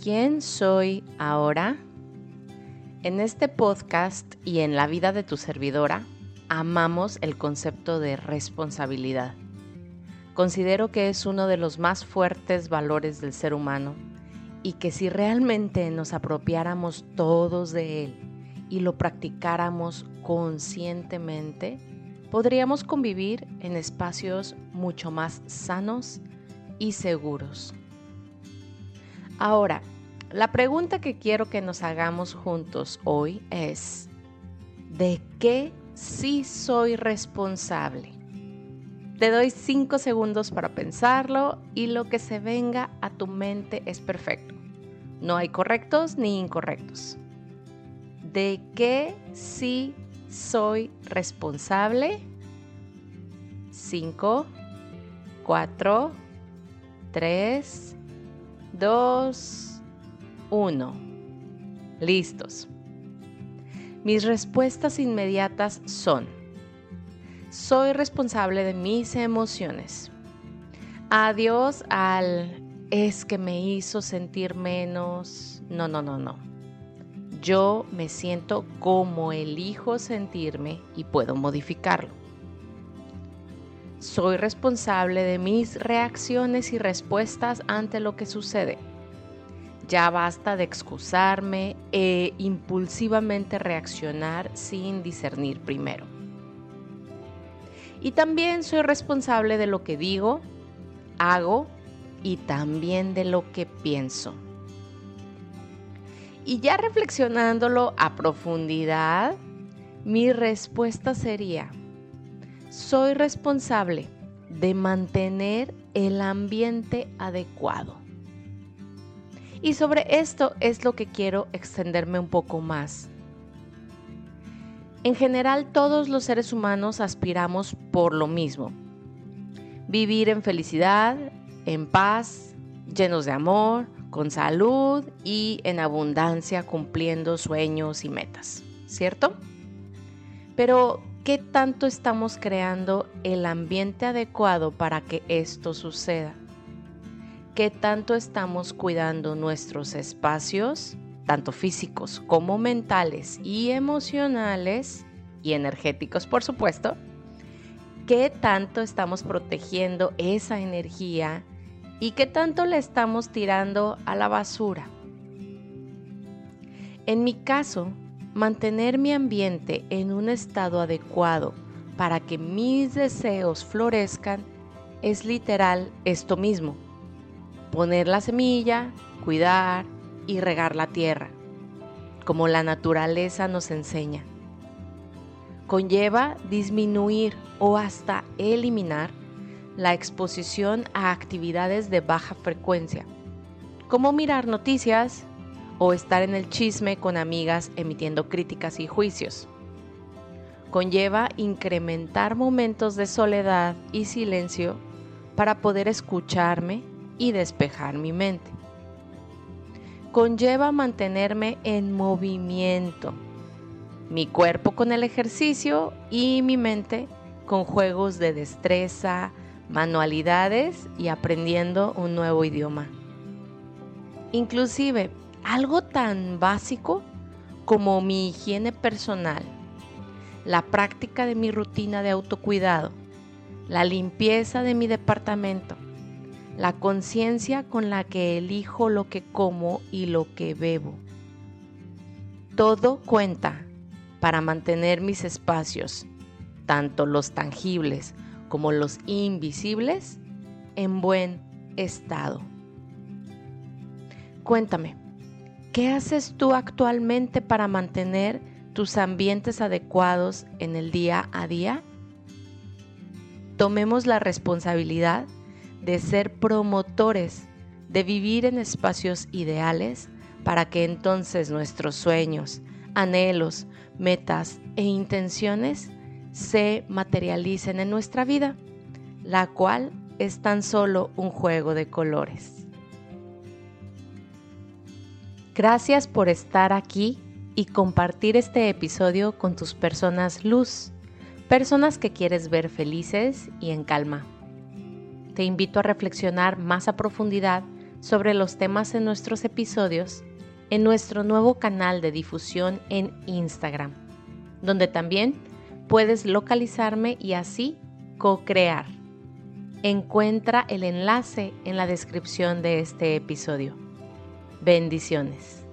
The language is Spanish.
¿Quién soy ahora? En este podcast y en la vida de tu servidora, amamos el concepto de responsabilidad. Considero que es uno de los más fuertes valores del ser humano y que si realmente nos apropiáramos todos de él y lo practicáramos conscientemente, podríamos convivir en espacios mucho más sanos y seguros. Ahora, la pregunta que quiero que nos hagamos juntos hoy es, ¿de qué sí soy responsable? Te doy cinco segundos para pensarlo y lo que se venga a tu mente es perfecto. No hay correctos ni incorrectos. ¿De qué sí soy responsable? 5, 4, 3, 2, 1. Listos. Mis respuestas inmediatas son, soy responsable de mis emociones. Adiós al es que me hizo sentir menos. No, no, no, no. Yo me siento como elijo sentirme y puedo modificarlo. Soy responsable de mis reacciones y respuestas ante lo que sucede. Ya basta de excusarme e impulsivamente reaccionar sin discernir primero. Y también soy responsable de lo que digo, hago y también de lo que pienso. Y ya reflexionándolo a profundidad, mi respuesta sería, soy responsable de mantener el ambiente adecuado. Y sobre esto es lo que quiero extenderme un poco más. En general todos los seres humanos aspiramos por lo mismo. Vivir en felicidad, en paz, llenos de amor, con salud y en abundancia cumpliendo sueños y metas, ¿cierto? Pero ¿qué tanto estamos creando el ambiente adecuado para que esto suceda? ¿Qué tanto estamos cuidando nuestros espacios, tanto físicos como mentales y emocionales y energéticos, por supuesto? ¿Qué tanto estamos protegiendo esa energía y qué tanto le estamos tirando a la basura? En mi caso, mantener mi ambiente en un estado adecuado para que mis deseos florezcan es literal esto mismo. Poner la semilla, cuidar y regar la tierra, como la naturaleza nos enseña. Conlleva disminuir o hasta eliminar la exposición a actividades de baja frecuencia, como mirar noticias, o estar en el chisme con amigas emitiendo críticas y juicios. Conlleva incrementar momentos de soledad y silencio para poder escucharme y despejar mi mente. Conlleva mantenerme en movimiento, mi cuerpo con el ejercicio y mi mente con juegos de destreza, manualidades y aprendiendo un nuevo idioma. Inclusive algo tan básico como mi higiene personal, la práctica de mi rutina de autocuidado, la limpieza de mi departamento, la conciencia con la que elijo lo que como y lo que bebo. Todo cuenta para mantener mis espacios, tanto los tangibles como los invisibles, en buen estado. Cuéntame, ¿Qué haces tú actualmente para mantener tus ambientes adecuados en el día a día? Tomemos la responsabilidad de ser promotores de vivir en espacios ideales para que entonces nuestros sueños, anhelos, metas e intenciones se materialicen en nuestra vida, la cual es tan solo un juego de colores. Gracias por estar aquí y compartir este episodio con tus personas luz, personas que quieres ver felices y en calma. Te invito a reflexionar más a profundidad sobre los temas en nuestros episodios en nuestro nuevo canal de difusión en Instagram, donde también puedes localizarme y así co-crear. Encuentra el enlace en la descripción de este episodio. Bendiciones.